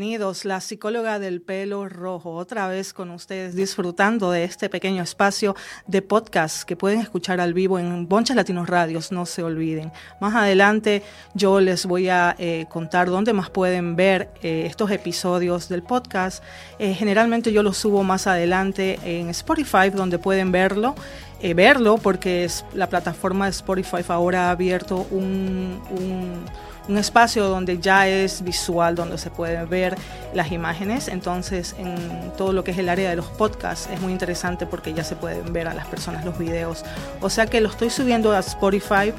Bienvenidos, la psicóloga del pelo rojo, otra vez con ustedes disfrutando de este pequeño espacio de podcast que pueden escuchar al vivo en Bonchas Latinos Radios, no se olviden. Más adelante yo les voy a eh, contar dónde más pueden ver eh, estos episodios del podcast. Eh, generalmente yo los subo más adelante en Spotify, donde pueden verlo. verlo porque es, la plataforma Spotify ahora ha abierto un espacio donde ya es visual, donde se pueden ver las imágenes. Entonces, en todo lo que es el área de los podcasts es muy interesante porque ya se pueden ver a las personas los videos. O sea que lo estoy subiendo a Spotify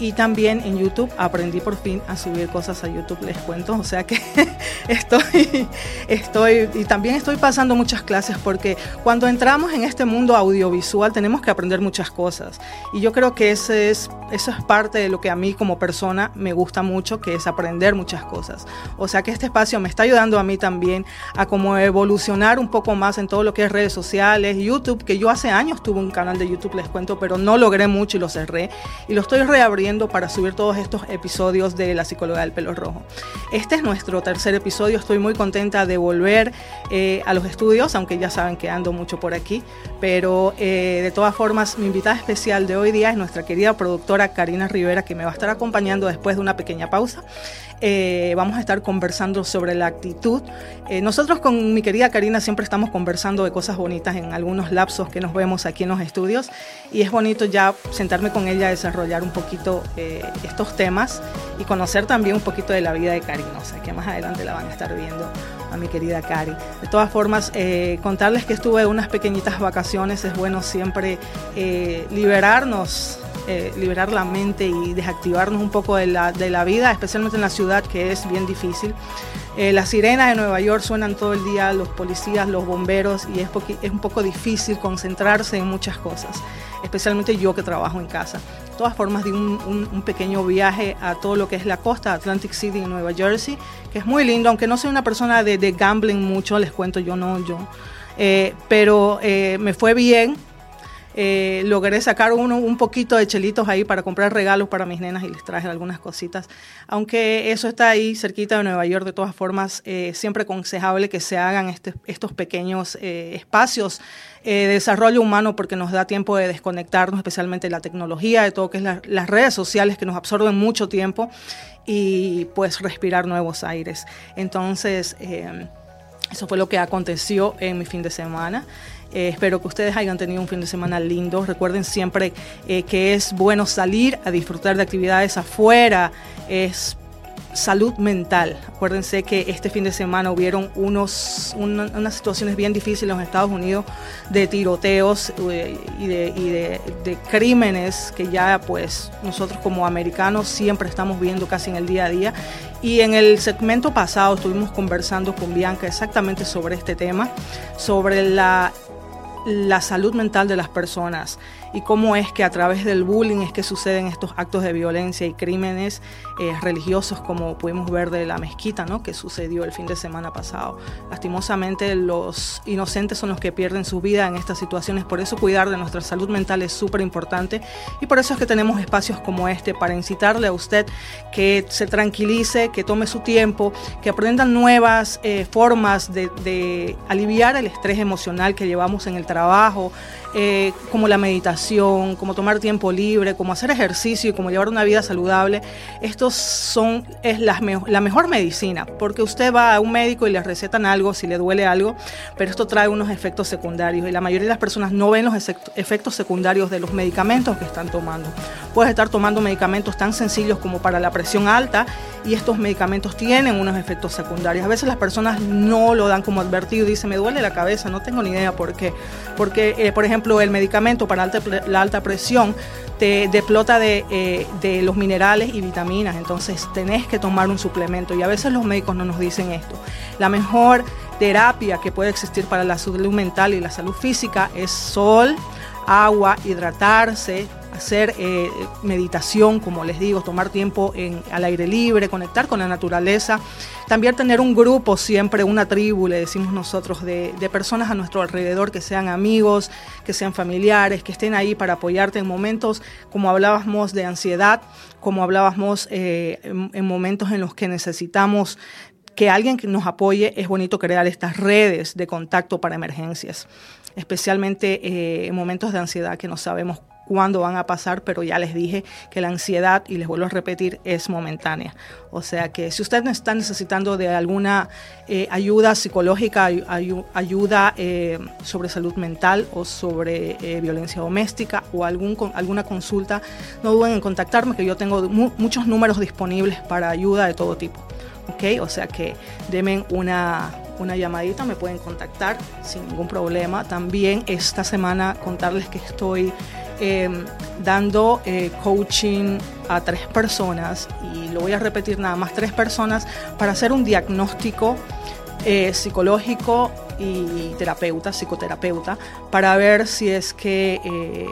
y también en YouTube aprendí por fin a subir cosas a YouTube, les cuento. O sea que estoy, estoy, y también estoy pasando muchas clases porque cuando entramos en este mundo audiovisual tenemos que aprender muchas cosas. Y yo creo que ese es, eso es parte de lo que a mí como persona me gusta mucho, que es aprender muchas cosas. O sea que este espacio me está ayudando a mí también a como evolucionar un poco más en todo lo que es redes sociales, YouTube, que yo hace años tuve un canal de YouTube, les cuento, pero no logré mucho y lo cerré. Y lo estoy reabriendo para subir todos estos episodios de La Psicología del Pelo Rojo. Este es nuestro tercer episodio, estoy muy contenta de volver eh, a los estudios, aunque ya saben que ando mucho por aquí, pero eh, de todas formas mi invitada especial de hoy día es nuestra querida productora Karina Rivera, que me va a estar acompañando después de una pequeña pausa. Eh, vamos a estar conversando sobre la actitud. Eh, nosotros con mi querida Karina siempre estamos conversando de cosas bonitas en algunos lapsos que nos vemos aquí en los estudios y es bonito ya sentarme con ella a desarrollar un poquito eh, estos temas y conocer también un poquito de la vida de Karina, o sea que más adelante la van a estar viendo a mi querida Cari. De todas formas, contarles que estuve unas pequeñitas vacaciones, es bueno siempre liberarnos eh, liberar la mente y desactivarnos un poco de la, de la, vida, especialmente en la ciudad que es bien difícil. Eh, las sirenas de Nueva York suenan todo el día, los policías, los bomberos, y es, es un poco difícil concentrarse en muchas cosas, especialmente yo que trabajo en casa. De todas formas, di un, pequeño viaje a todo lo que es la costa, Atlantic City Nueva Jersey, que es muy lindo, aunque no soy una persona de, gambling mucho, les cuento, yo no, yo. Eh, pero me fue bien, eh, logré sacar uno, un poquito de chelitos ahí para comprar regalos para mis nenas y les traje algunas cositas. Aunque eso está ahí cerquita de Nueva York, de todas formas, eh, siempre aconsejable que se hagan este, estos pequeños eh, espacios de desarrollo humano porque nos da tiempo de desconectarnos, especialmente la tecnología, de todo que es las redes sociales que nos absorben mucho tiempo y pues respirar nuevos aires. Entonces, eso fue lo que aconteció en mi fin de semana. Eh, espero que ustedes hayan tenido un fin de semana lindo. Recuerden siempre eh, que es bueno salir a disfrutar de actividades afuera. Es salud mental. Acuérdense que este fin de semana hubieron unos, unas situaciones bien difíciles en los Estados Unidos de tiroteos eh, y, de, de, crímenes que ya pues nosotros como americanos siempre estamos viendo casi en el día a día. Y en el segmento pasado estuvimos conversando con Bianca exactamente sobre este tema, sobre la la salud mental de las personas y cómo es que a través del bullying es que suceden estos actos de violencia y crímenes eh, religiosos como pudimos ver de la mezquita ¿no? que sucedió el fin de semana pasado. Lastimosamente los inocentes son los que pierden su vida en estas situaciones, por eso cuidar de nuestra salud mental es súper importante y por eso es que tenemos espacios como este para incitarle a usted que se tranquilice, que tome su tiempo, que aprendan nuevas eh, formas de, de aliviar el estrés emocional que llevamos en el trabajo, eh, como la meditación, como tomar tiempo libre, como hacer ejercicio y como llevar una vida saludable, estos son es la, mejor medicina, porque usted va a un médico y le recetan algo si le duele algo, pero esto trae unos efectos secundarios y la mayoría de las personas no ven los efectos secundarios de los medicamentos que están tomando. Puedes estar tomando medicamentos tan sencillos como para la presión alta y estos medicamentos tienen unos efectos secundarios. A veces las personas no lo dan como advertido dicen, me duele la cabeza, no tengo ni idea por qué. Porque, eh, por ejemplo, el medicamento para la alta presión te deplota de, eh, de, los minerales y vitaminas, entonces tenés que tomar un suplemento y a veces los médicos no nos dicen esto. La mejor terapia que puede existir para la salud mental y la salud física es sol, agua, hidratarse, hacer eh, meditación, como les digo, tomar tiempo en, al aire libre, conectar con la naturaleza, también tener un grupo, siempre una tribu, le decimos nosotros, de, personas a nuestro alrededor que sean amigos, que sean familiares, que estén ahí para apoyarte en momentos, como hablábamos, de ansiedad, como hablábamos eh, en momentos en los que necesitamos que alguien nos apoye, es bonito crear estas redes de contacto para emergencias, especialmente eh, en momentos de ansiedad que no sabemos cuándo van a pasar, pero ya les dije que la ansiedad, y les vuelvo a repetir, es momentánea. O sea que si usted está necesitando de alguna eh, ayuda psicológica, ayuda eh, sobre salud mental o sobre eh, violencia doméstica o algún, alguna consulta, no duden en contactarme, que yo tengo muchos números disponibles para ayuda de todo tipo. ¿ok? O sea que denme una, una llamadita, me pueden contactar sin ningún problema. También esta semana contarles que estoy Em, dando eh, coaching a tres personas, y lo voy a repetir nada más, tres personas, para hacer un diagnóstico eh, psicológico y terapeuta, psicoterapeuta, para ver si es que, eh,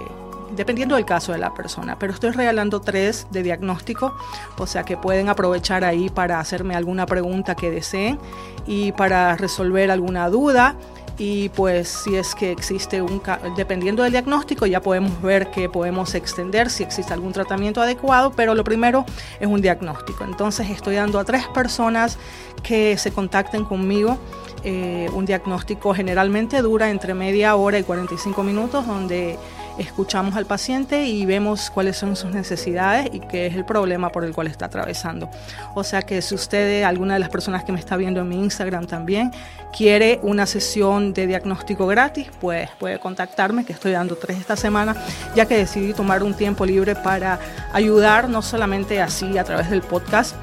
dependiendo del caso de la persona, pero estoy regalando tres de diagnóstico, o sea que pueden aprovechar ahí para hacerme alguna pregunta que deseen y para resolver alguna duda y pues si es que existe un, dependiendo del diagnóstico, ya podemos ver que podemos extender si existe algún tratamiento adecuado, pero lo primero es un diagnóstico. Entonces estoy dando a tres personas que se contacten conmigo. Eh, un diagnóstico generalmente dura entre media hora y 45 minutos, donde escuchamos al paciente y vemos cuáles son sus necesidades y qué es el problema por el cual está atravesando. O sea que si usted, alguna de las personas que me está viendo en mi Instagram también, quiere una sesión de diagnóstico gratis, pues puede contactarme, que estoy dando tres esta semana, ya que decidí tomar un tiempo libre para ayudar, no solamente así a través del podcast,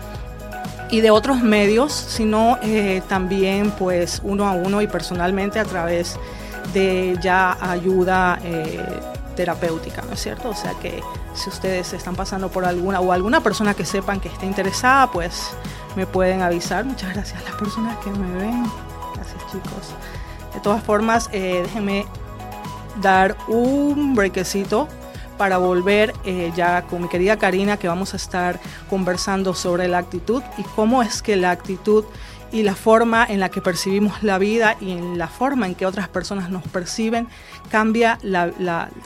y de otros medios, sino eh, también pues uno a uno y personalmente a través de ya ayuda eh, terapéutica, ¿no es cierto? O sea que si ustedes están pasando por alguna o alguna persona que sepan que esté interesada, pues me pueden avisar. Muchas gracias a las personas que me ven. Gracias chicos. De todas formas, eh, déjenme dar un brequecito para volver eh, ya con mi querida Karina que vamos a estar conversando sobre la actitud y cómo es que la actitud y la forma en la que percibimos la vida y en la forma en que otras personas nos perciben cambia,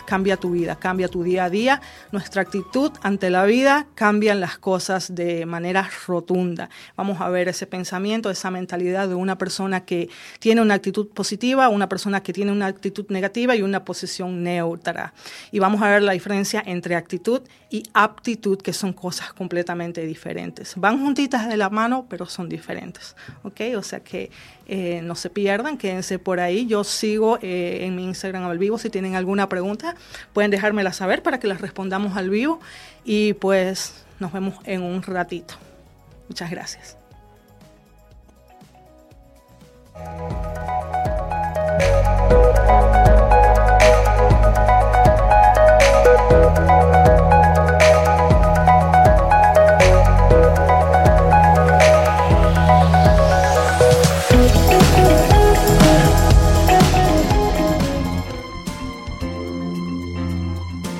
cambia tu vida, cambia tu día a día. Nuestra actitud ante la vida cambian las cosas de manera rotunda. Vamos a ver ese pensamiento, esa mentalidad de una persona que tiene una actitud positiva, una persona que tiene una actitud negativa y una posición neutra. Y vamos a ver la diferencia entre actitud y aptitud, que son cosas completamente diferentes. Van juntitas de la mano, pero son diferentes. ¿Ok? O sea que eh, no se pierdan, quédense por ahí. Yo sigo eh, en mi Instagram al vivo. Si tienen alguna pregunta, pueden dejármela saber para que las respondamos al vivo. Y pues nos vemos en un ratito. Muchas gracias.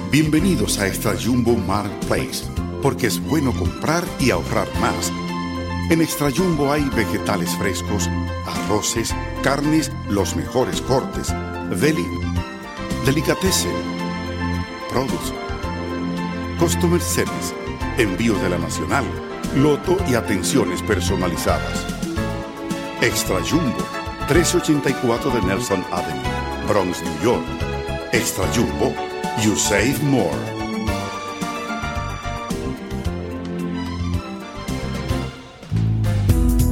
Bienvenidos a Extra Jumbo Marketplace, porque es bueno comprar y ahorrar más. En Extra Jumbo hay vegetales frescos, arroces, carnes, los mejores cortes, deli, delicatessen, produce, customer service, envío de la nacional, loto y atenciones personalizadas. Extra Jumbo, 1384 de Nelson Avenue, Bronx, New York. Extra Jumbo you save more.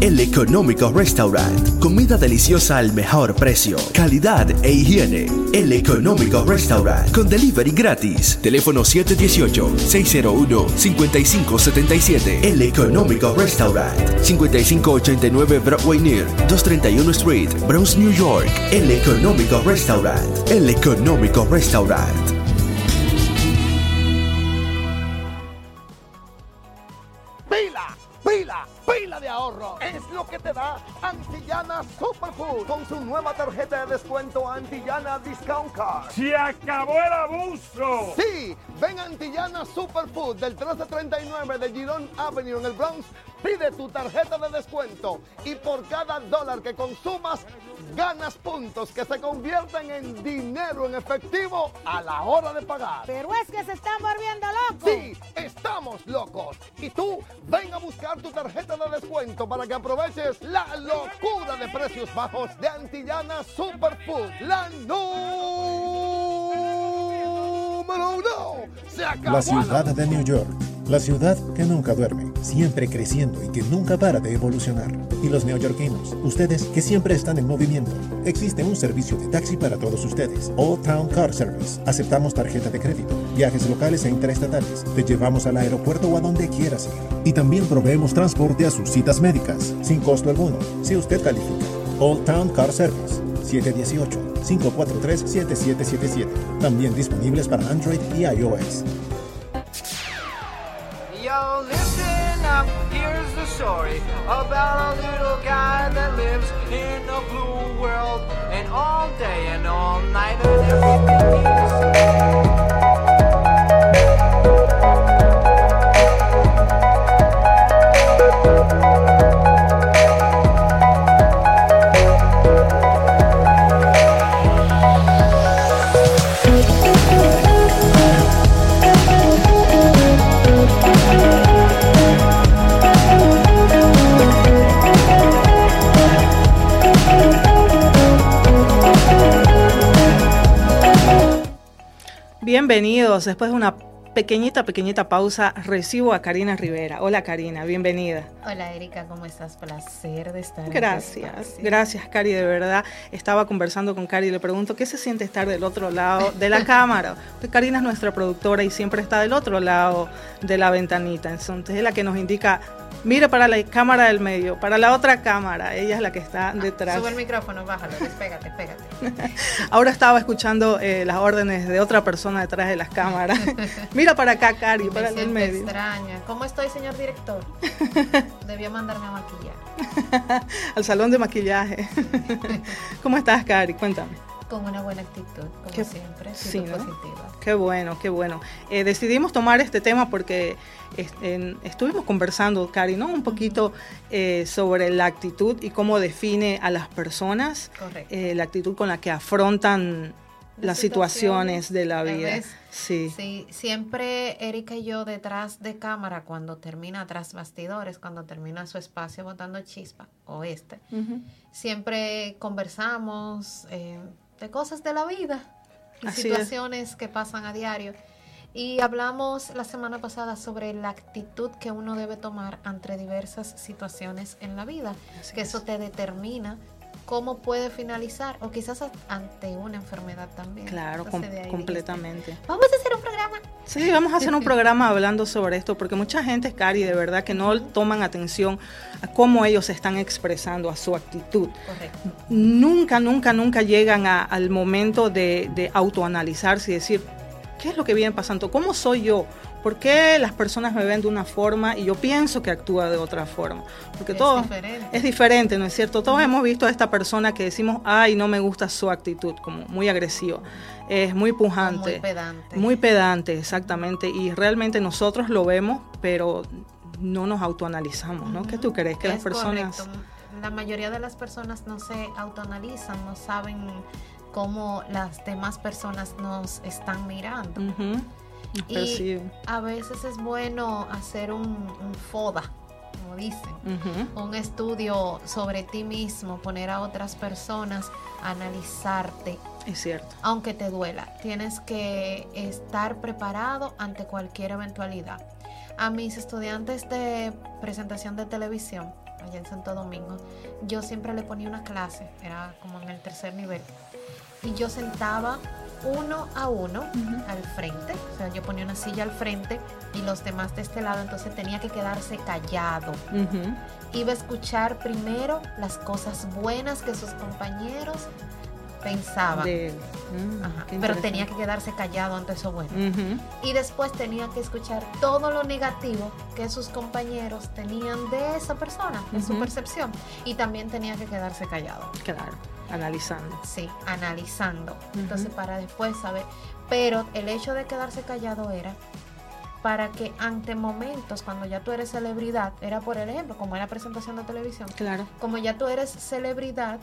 El Económico Restaurant. Comida deliciosa al mejor precio. Calidad e higiene. El Económico Restaurant. Con delivery gratis. Teléfono 718-601-5577. El Económico Restaurant. 5589 Broadway Near. 231 Street. Bronx, New York. El Económico Restaurant. El Económico Restaurant. Discount Card. ¡Se acabó el abuso! Sí, ven Antillana Superfood del 1339 de Girón Avenue en el Bronx Pide tu tarjeta de descuento y por cada dólar que consumas, ganas puntos que se convierten en dinero en efectivo a la hora de pagar. Pero es que se están volviendo locos. Sí, estamos locos. Y tú, ven a buscar tu tarjeta de descuento para que aproveches la locura de precios bajos de Antillana Superfood. La número uno. Se acabó La ciudad de New York. La ciudad que nunca duerme, siempre creciendo y que nunca para de evolucionar. Y los neoyorquinos, ustedes que siempre están en movimiento. Existe un servicio de taxi para todos ustedes. Old Town Car Service. Aceptamos tarjeta de crédito, viajes locales e interestatales. Te llevamos al aeropuerto o a donde quieras ir. Y también proveemos transporte a sus citas médicas, sin costo alguno, si usted califica. Old Town Car Service. 718-543-7777. También disponibles para Android y iOS. Yo, listen up, here's the story about a little guy that lives in a blue world, and all day and all night, and everything Bienvenidos. Después de una pequeñita, pequeñita pausa, recibo a Karina Rivera. Hola Karina, bienvenida. Hola Erika, ¿cómo estás? Placer de estar. Gracias, en gracias Cari, de verdad. Estaba conversando con Cari y le pregunto qué se siente estar del otro lado de la cámara. Pues Karina es nuestra productora y siempre está del otro lado de la ventanita. Entonces es la que nos indica, mire para la cámara del medio, para la otra cámara. Ella es la que está detrás. Sube el micrófono, bájalo, despégate, pégate. Ahora estaba escuchando eh, las órdenes de otra persona detrás de las cámaras. Mira para acá, Cari, Me para el medio. extraña. ¿Cómo estoy, señor director? Debió mandarme a maquillar. Al salón de maquillaje. ¿Cómo estás, Cari? Cuéntame. Con una buena actitud, como Qué- siempre. sí, positiva. Qué bueno, qué bueno. Eh, decidimos tomar este tema porque en- estuvimos conversando, Cari, ¿no? Un poquito eh, sobre la actitud y cómo define a las personas, eh, la actitud con la que afrontan las Las situaciones situaciones, de la vida. Sí. Sí, siempre Erika y yo detrás de cámara, cuando termina tras bastidores, cuando termina su espacio botando chispa, o este, siempre conversamos eh, de cosas de la vida y Así es. situaciones que pasan a diario. Y hablamos la semana pasada sobre la actitud que uno debe tomar ante diversas situaciones en la vida, Así que es. eso te determina cómo puede finalizar o quizás ante una enfermedad también. Claro, Entonces, com- de ahí dijiste, completamente. Vamos a hacer un programa. Sí, vamos a hacer un programa hablando sobre esto, porque mucha gente, Cari, de verdad que no toman atención a cómo ellos se están expresando, a su actitud. Correcto. Nunca, nunca, nunca llegan a- al momento de, de autoanalizarse y decir, ¿qué es lo que viene pasando? ¿Cómo soy yo? ¿Por qué las personas me ven de una forma y yo pienso que actúa de otra forma? Porque Es todo diferente. es diferente, ¿no es cierto? Todos hemos visto a esta persona que decimos, ay, no me gusta su actitud, como muy agresiva, es muy pujante. Muy pedante. Muy pedante, exactamente. Y realmente nosotros lo vemos, pero no nos autoanalizamos, ¿no? ¿Qué tú crees? Que las personas... correcto. La mayoría de las personas no se autoanalizan, no saben cómo las demás personas nos están mirando. Ujú, Y a veces es bueno hacer un, un FODA, como dicen, un estudio sobre ti mismo, poner a otras personas a analizarte, Es cierto. aunque te duela. Tienes que estar preparado ante cualquier eventualidad. A mis estudiantes de presentación de televisión, allá en Santo Domingo, yo siempre le ponía una clase, era como en el tercer nivel, y yo sentaba uno a uno al frente, o sea, yo ponía una silla al frente y los demás de este lado, entonces tenía que quedarse callado. Iba a escuchar primero las cosas buenas que sus compañeros pensaban. De. Mm, Ajá, pero tenía que quedarse callado ante eso bueno. Y después tenía que escuchar todo lo negativo que sus compañeros tenían de esa persona, de su percepción. Y también tenía que quedarse callado. Claro, analizando. Sí, analizando. Entonces, para después saber. Pero el hecho de quedarse callado era para que ante momentos cuando ya tú eres celebridad, era por ejemplo, como en la presentación de televisión, Claro. como ya tú eres celebridad,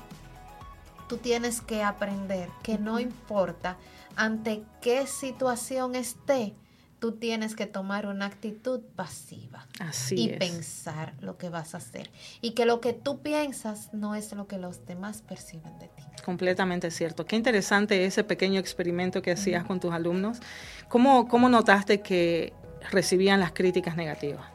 tú tienes que aprender que no importa ante qué situación esté, tú tienes que tomar una actitud pasiva Así y es. pensar lo que vas a hacer. Y que lo que tú piensas no es lo que los demás perciben de ti. Completamente cierto. Qué interesante ese pequeño experimento que hacías con tus alumnos. ¿Cómo, cómo notaste que recibían las críticas negativas?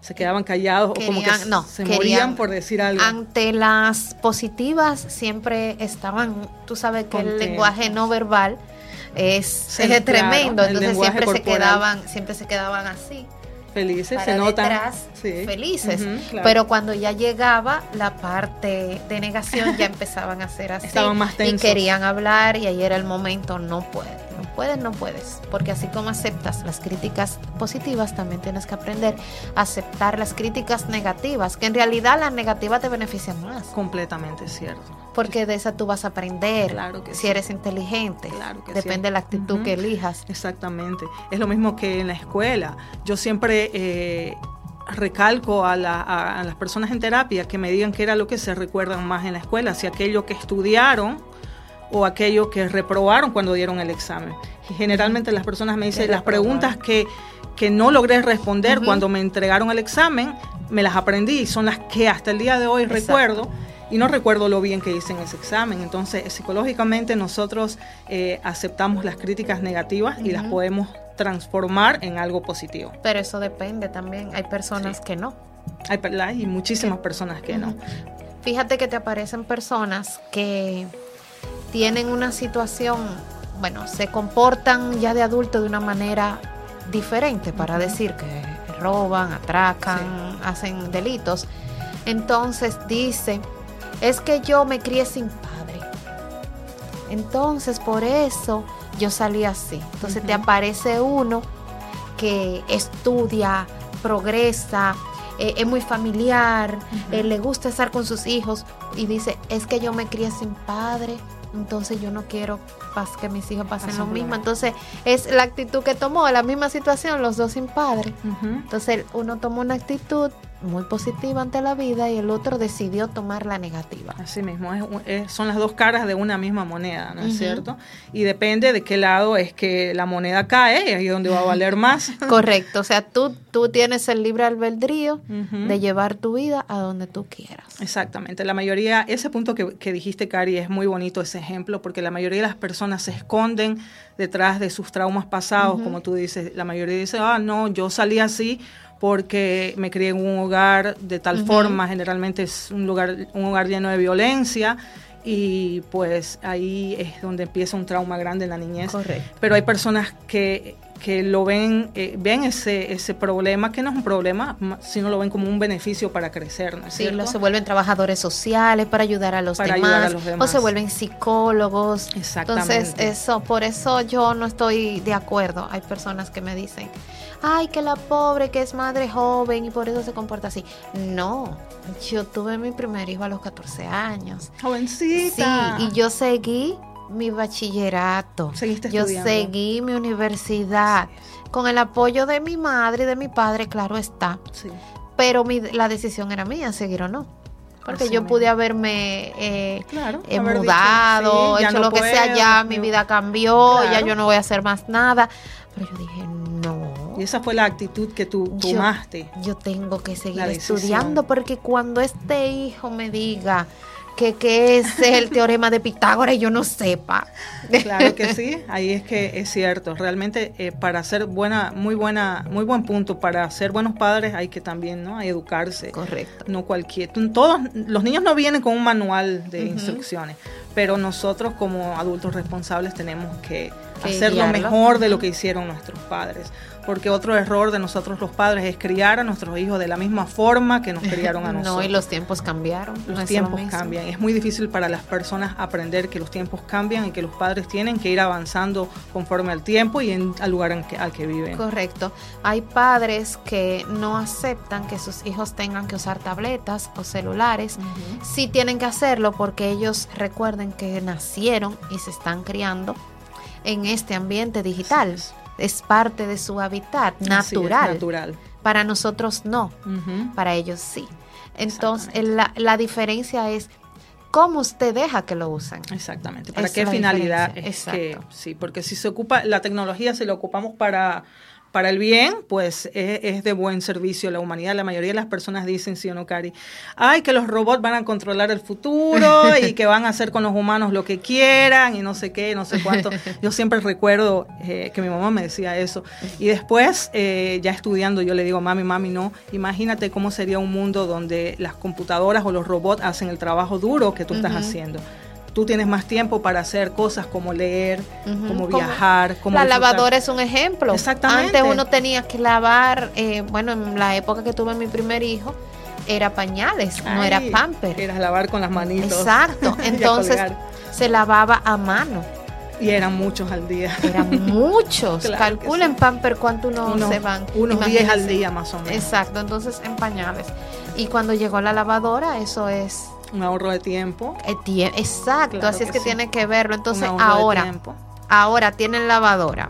¿Se quedaban callados o como que Querían- no, se querían- morían por decir algo? Ante las positivas siempre estaban, tú sabes que el lenguaje no verbal es, es tremendo, entonces siempre se quedaban, siempre se quedaban así. Felices, para se notan. Sí. felices. Claro. Pero cuando ya llegaba la parte de negación, ya empezaban a ser así. Estaban más y tensos. querían hablar y ahí era el momento, no puedes, no puedes, no puedes. Porque así como aceptas las críticas positivas, también tienes que aprender a aceptar las críticas negativas, que en realidad las negativas te benefician más. Completamente cierto. Porque de esa tú vas a aprender Claro que si sí. eres inteligente. Claro que Depende sí. de la actitud que elijas. Exactamente. Es lo mismo que en la escuela. Yo siempre eh, recalco a, la- a- a las personas en terapia que me digan qué era lo que se recuerdan más en la escuela, si aquello que estudiaron o aquello que reprobaron cuando dieron el examen. Y generalmente las personas me dicen, las preguntas que, que no logré responder cuando me entregaron el examen, me las aprendí y son las que hasta el día de hoy Exacto. recuerdo y no recuerdo lo bien que hice en ese examen. Entonces, psicológicamente nosotros eh, aceptamos las críticas negativas y las podemos transformar en algo positivo. Pero eso depende también. Hay personas Sí. que no. Hay, muchísimas personas que no. Fíjate que te aparecen personas que tienen una situación, bueno, se comportan ya de adulto de una manera diferente para decir que roban, atracan, hacen delitos. Entonces dice, es que yo me crié sin padre. Entonces por eso yo salí así. Entonces te aparece uno que estudia, progresa, eh, es muy familiar, eh, le gusta estar con sus hijos y dice, es que yo me crié sin padre, entonces yo no quiero que mis hijos pasen lo mismo. Entonces es la actitud que tomó, la misma situación, los dos sin padre. Entonces uno tomó una actitud muy positiva ante la vida y el otro decidió tomar la negativa. Así mismo, es es- son las dos caras de una misma moneda, ¿no es cierto? Y depende de qué lado es que la moneda cae, y ahí es donde va a valer más. Correcto, o sea, tú, tú tienes el libre albedrío de llevar tu vida a donde tú quieras. Exactamente, la mayoría, ese punto que, que dijiste, Cari, es muy bonito ese ejemplo, porque la mayoría de las personas se esconden detrás de sus traumas pasados, como tú dices, la mayoría dice, ah, no, yo salí así porque me crié en un hogar de tal forma, generalmente es un lugar, un hogar lleno de violencia, y pues ahí es donde empieza un trauma grande en la niñez. Correcto. Pero hay personas que, que lo ven, eh, ven ese, ese problema, que no es un problema, ma- sino lo ven como un beneficio para crecer, ¿no es Sí, cierto? se vuelven trabajadores sociales para ayudar a los, Para demás, ayudar a los o se vuelven psicólogos. Exactamente. Entonces, eso, por eso yo no estoy de acuerdo. Hay personas que me dicen, ay, que la pobre, que es madre joven y por eso se comporta así. No, yo tuve mi primer hijo a los 14 años. Jovencita. Sí, y yo seguí mi bachillerato. Seguiste yo seguí mi universidad. Con el apoyo de mi madre y de mi padre, claro está. Sí. Pero mi- la decisión era mía, seguir o no. Porque Así yo pude haberme eh, Claro, eh, haber dicho, mudado, sí, hecho no lo que sea, ya mi vida cambió, ya yo no voy a hacer más nada. Pero yo dije, no. Y esa fue la actitud que tú tomaste. Yo tengo que seguir estudiando porque cuando este hijo me diga que, que es el teorema de Pitágoras y yo no sepa. Claro que sí, ahí es que es cierto. Realmente eh, para ser buena, muy buena, muy buen punto, para ser buenos padres hay que también, ¿no? Educarse. Correcto. No cualquier, todos los niños no vienen con un manual de instrucciones, pero nosotros como adultos responsables tenemos que, Que hacer lo guiarlos. mejor de lo que hicieron nuestros padres, porque otro error de nosotros los padres es criar a nuestros hijos de la misma forma que nos criaron a nosotros. No, y los tiempos cambiaron. Los no es lo tiempos cambian. Es muy difícil para las personas aprender que los tiempos cambian y que los padres tienen que ir avanzando conforme al tiempo y en, al lugar en que, al que viven. Correcto. Hay padres que no aceptan que sus hijos tengan que usar tabletas o celulares. Ujú. Sí tienen que hacerlo porque ellos recuerden que nacieron y se están criando en este ambiente digital. Es parte de su hábitat natural. natural. Para nosotros no, para ellos sí. Entonces, la, la diferencia es cómo usted deja que lo usen. Exactamente. ¿Para Esa qué finalidad? Es que, sí, porque si se ocupa, la tecnología, si la ocupamos para, para el bien, pues es, es de buen servicio a la humanidad. La mayoría de las personas dicen, sí o no, Cari, ay, que los robots van a controlar el futuro y que van a hacer con los humanos lo que quieran y no sé qué, no sé cuánto. Yo siempre recuerdo eh, que mi mamá me decía eso. Y después, eh, ya estudiando, yo le digo, mami, mami, no, imagínate cómo sería un mundo donde las computadoras o los robots hacen el trabajo duro que tú estás haciendo. Tú tienes más tiempo para hacer cosas como leer, como Como viajar, como la disfrutar. lavadora es un ejemplo. Exactamente. Antes uno tenía que lavar, eh, bueno, en la época que tuve mi primer hijo, era pañales, no era pamper. Era lavar con las manitos. Exacto. Entonces se lavaba a mano. Y eran muchos al día. Eran muchos. Claro Calculen pamper cuánto uno Unos- se van. unos 10 Imagínense. al día más o menos. Exacto. Entonces en pañales. Y cuando llegó la lavadora, eso es Un ahorro de tiempo. eh, exacto. Claro así es que sí. tiene que verlo. Entonces ahora, ahora tienen lavadora,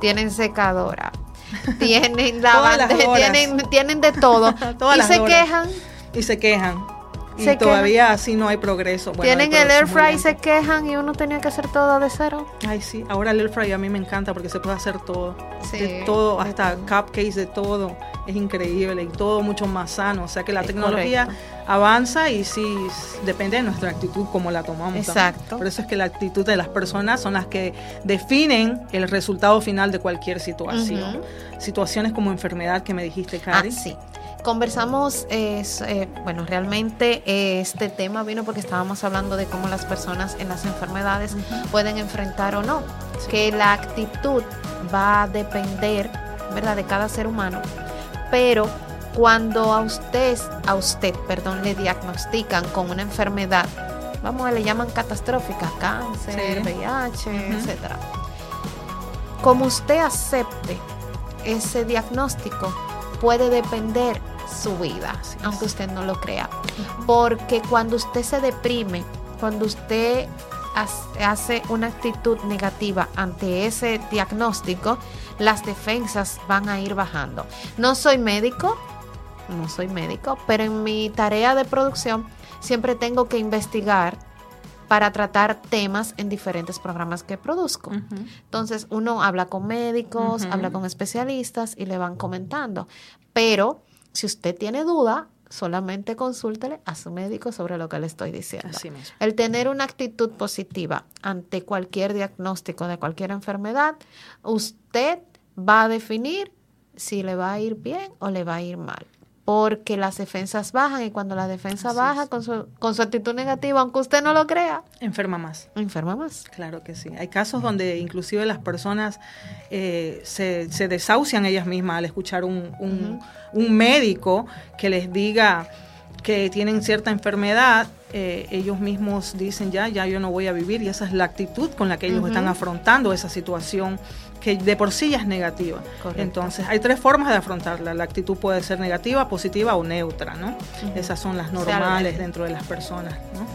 tienen secadora, tienen horas. tienen, tienen de todo. Y se horas. quejan. Y se quejan. Y Se todavía así no hay progreso. Bueno, tienen hay el air fry y se quejan y uno tenía que hacer todo de cero. Ay, sí. Ahora el air fry a mí me encanta porque se puede hacer todo. Sí, de todo, hasta cupcakes, de todo. Es increíble y todo mucho más sano. O sea que la Es tecnología correcto. avanza y sí depende de nuestra actitud, como la tomamos. también. Exacto. Por eso es que la actitud de las personas son las que definen el resultado final de cualquier situación. Situaciones como enfermedad que me dijiste, Ah, Cari. sí. Conversamos, eh, eh, bueno, realmente eh, este tema vino porque estábamos hablando de cómo las personas en las enfermedades pueden enfrentar o no, que la actitud va a depender, ¿verdad?, de cada ser humano, pero cuando a usted, a usted, perdón, le diagnostican con una enfermedad, vamos a le llaman catastrófica, cáncer, Sí. VIH, etcétera. Como usted acepte ese diagnóstico, puede depender su vida, aunque usted no lo crea. Porque cuando usted se deprime, cuando usted hace- una actitud negativa ante ese diagnóstico, las defensas van a ir bajando. No soy médico, no soy médico, pero en mi tarea de producción siempre tengo que investigar para tratar temas en diferentes programas que produzco. Entonces uno habla con médicos, habla con especialistas y le van comentando. Pero si usted tiene duda, solamente consúltele a su médico sobre lo que le estoy diciendo. Así mismo. El tener una actitud positiva ante cualquier diagnóstico de cualquier enfermedad, usted va a definir si le va a ir bien o le va a ir mal. Porque las defensas bajan y cuando la defensa Así baja con su, con su actitud negativa, aunque usted no lo crea, Enferma más. enferma más. Claro que sí. Hay casos donde inclusive las personas eh, se, se desahucian ellas mismas al escuchar un, un- un médico que les diga que tienen cierta enfermedad, eh, ellos mismos dicen ya, ya yo no voy a vivir y esa es la actitud con la que ellos están afrontando esa situación que de por sí ya es negativa. Correcto. Entonces hay tres formas de afrontarla. La actitud puede ser negativa, positiva o neutra, ¿no? Esas son las normales dentro de las personas, ¿no?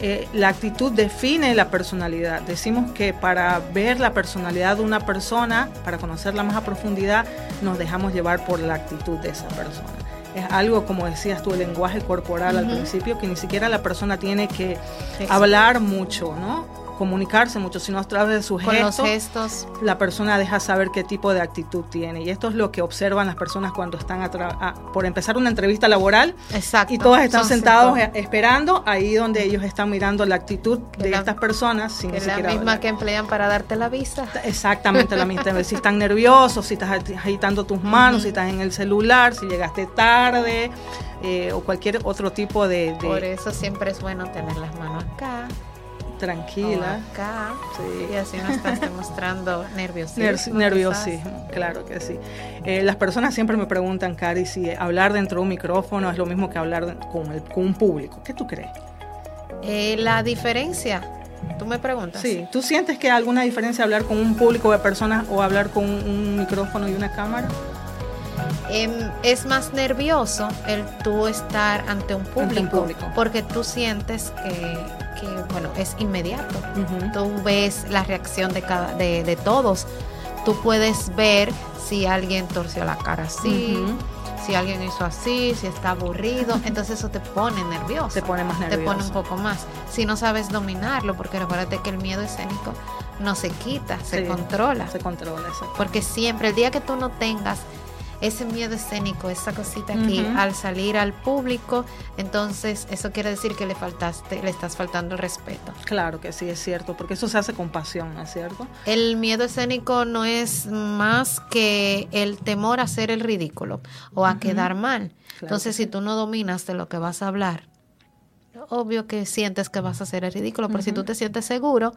Eh, la actitud define la personalidad. Decimos que para ver la personalidad de una persona, para conocerla más a profundidad, nos dejamos llevar por la actitud de esa persona. Es algo, como decías tú, el lenguaje corporal al principio, que ni siquiera la persona tiene que Exacto. hablar mucho, ¿no? Comunicarse mucho, sino a través de sus Con los gestos, gestos. la persona deja saber qué tipo de actitud tiene. Y esto es lo que observan las personas cuando están a por empezar una entrevista laboral Exacto. y todas están sentados eh, esperando ahí donde ellos están mirando la actitud de la- estas personas sin Que ni la misma hablar. que emplean para darte la visa. Exactamente la misma. si están nerviosos, si estás agitando tus manos, si estás en el celular, si llegaste tarde eh, o cualquier otro tipo de, de- Por eso siempre es bueno tener las manos acá, tranquila. o acá, Sí. y así no estás demostrando nerviosismo. Ner- nerviosismo, claro que sí. Eh, las personas siempre me preguntan, Cari, si hablar dentro de un micrófono es lo mismo que hablar con, el- con un público. ¿Qué tú crees? Eh, la diferencia, tú me preguntas. Sí, ¿tú sientes que hay alguna diferencia hablar con un público de personas o hablar con un micrófono y una cámara? Em, es más nervioso el tú estar ante un público, un público. porque tú sientes que, que, bueno, es inmediato. Ujú. Tú ves la reacción de, cada, de, de todos. tú puedes ver si alguien torció la cara así, si alguien hizo así, si está aburrido, entonces eso te pone nervioso. Te pone más Te pone un nervioso. poco más. Si no sabes dominarlo, porque recuérdate que el miedo escénico no se quita, se Sí, controla. Se controla, exacto. Porque siempre, el día que tú no tengas ese miedo escénico, esa cosita aquí, Ujú. al salir al público, entonces eso quiere decir que le faltaste, le estás faltando el respeto. Claro que sí, es cierto, porque eso se hace con pasión, ¿no es cierto? El miedo escénico no es más que el temor a hacer el ridículo o a quedar mal. Claro Entonces, que si tú no dominas de lo que vas a hablar, obvio que sientes que vas a hacer el ridículo, pero si tú te sientes seguro,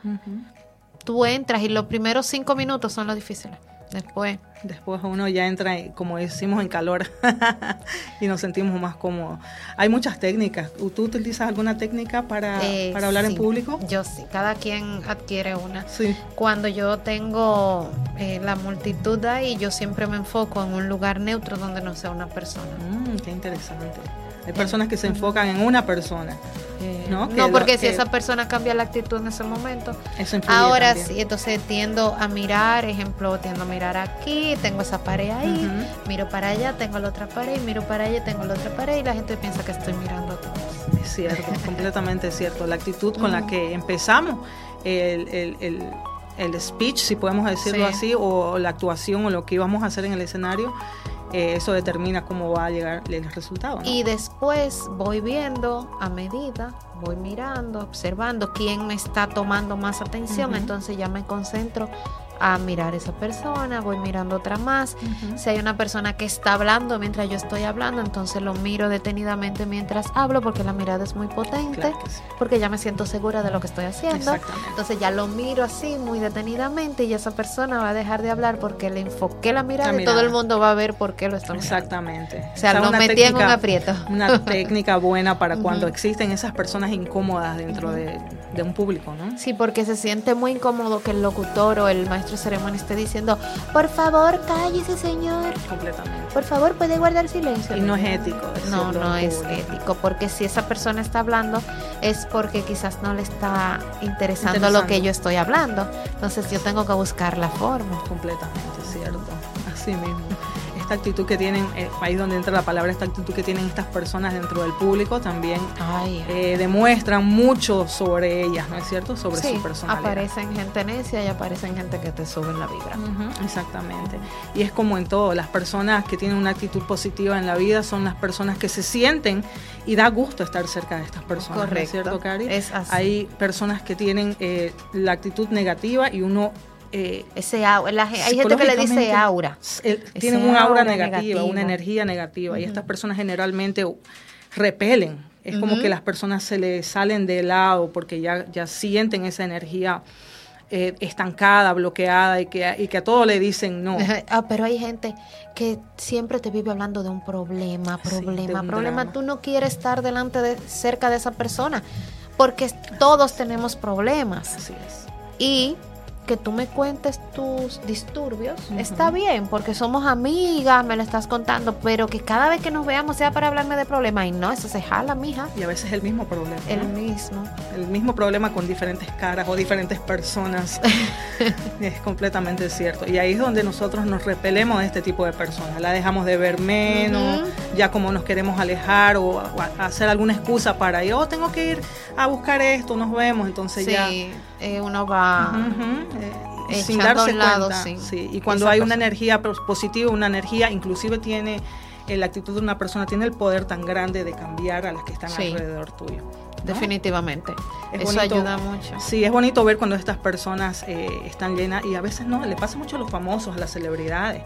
tú entras y los primeros cinco minutos son los difíciles. Después, Después uno ya entra, en- como decimos, en calor y nos sentimos más cómodos. Hay muchas técnicas. ¿Tú utilizas alguna técnica para, eh, para hablar en público? Yo sí, cada quien adquiere una. Sí. Cuando yo tengo eh, la multitud ahí, yo siempre me enfoco en un lugar neutro donde no sea una persona. Mm, qué interesante. Hay personas que se enfocan en una persona. ¿no? Que No, lo- porque si esa persona cambia la actitud en ese momento, eso ahora también. sí, entonces tiendo a mirar, ejemplo, tiendo a mirar aquí, tengo esa pared ahí, miro para allá, tengo la otra pared, miro para allá, tengo la otra pared y la gente piensa que estoy mirando a todos. Es cierto, completamente cierto. La actitud con la que empezamos el, el, el, el speech, si podemos decirlo Sí. así, o la actuación o lo que íbamos a hacer en el escenario, eh, eso determina cómo va a llegar el resultado. ¿no? Y después voy viendo a medida, voy mirando, observando quién me está tomando más atención, entonces ya me concentro a mirar esa persona, voy mirando otra más. Ujú. Si hay una persona que está hablando mientras yo estoy hablando, entonces lo miro detenidamente mientras hablo porque la mirada es muy potente, Claro sí. porque ya me siento segura de lo que estoy haciendo. Entonces ya lo miro así muy detenidamente y esa persona va a dejar de hablar porque le enfoqué la mirada, La y todo el mirada. mundo va a ver por qué lo está mirando. Exactamente. O sea, Esa es lo metí en un técnica- aprieto. Una técnica buena para cuando Ujú. existen esas personas incómodas dentro de, de un público, ¿no? Sí, porque se siente muy incómodo que el locutor o el maestro de ceremonia esté diciendo, por favor, cállese, señor. Completamente. Por favor, puede guardar silencio. Y no es ético No, no es público. ético, porque si esa persona está hablando es porque quizás no le está interesando, lo que yo estoy hablando. Entonces yo tengo que buscar la forma. Completamente, cierto. Así mismo. Esta actitud que tienen, eh, ahí donde entra la palabra, esta actitud que tienen estas personas dentro del público también Ay, eh, demuestran mucho sobre ellas, ¿no es cierto? Sobre sí, su personalidad. aparecen gente necia y aparecen gente que te suben la vibra. Exactamente. Y es como en todo, las personas que tienen una actitud positiva en la vida son las personas que se sienten y da gusto estar cerca de estas personas. ¿no es Correcto. cierto, Cari? Es así. Hay personas que tienen eh, la actitud negativa y uno... eh, Ese au- la ge- hay gente que le dice aura. el- tienen un aura aura negativa, negativa. una energía negativa y estas personas generalmente repelen. Es como que las personas se les salen de lado porque ya, ya sienten esa energía eh, estancada, bloqueada y que, y que a todo le dicen no. Ah, pero hay gente que siempre te vive hablando de un problema, Sí, problema, un problema. drama. Tú no quieres estar delante de cerca de esa persona porque todos tenemos problemas. Así es. Y que tú me cuentes tus disturbios está bien porque somos amigas, me lo estás contando, pero que cada vez que nos veamos sea para hablarme de problemas y no, eso se jala, mija. Y a veces el mismo problema. El ¿no? mismo. El mismo problema con diferentes caras o diferentes personas. es completamente cierto. Y ahí es donde nosotros nos repelemos de este tipo de personas. La dejamos de ver menos, ya como nos queremos alejar o, hacer alguna excusa para ir, oh, tengo que ir a buscar esto, nos vemos. Entonces Sí, ya. eh, uno va eh, sin darse lado, cuenta. sí. sí. Y cuando Esa hay una energía pos- positiva, una energía, inclusive tiene eh, la actitud de una persona, tiene el poder tan grande de cambiar a las que están Sí. alrededor tuyo. ¿no? definitivamente. Es Eso bonito- ayuda mucho. Sí, es bonito ver cuando estas personas eh, están llenas, y a veces no, le pasa mucho a los famosos, a las celebridades,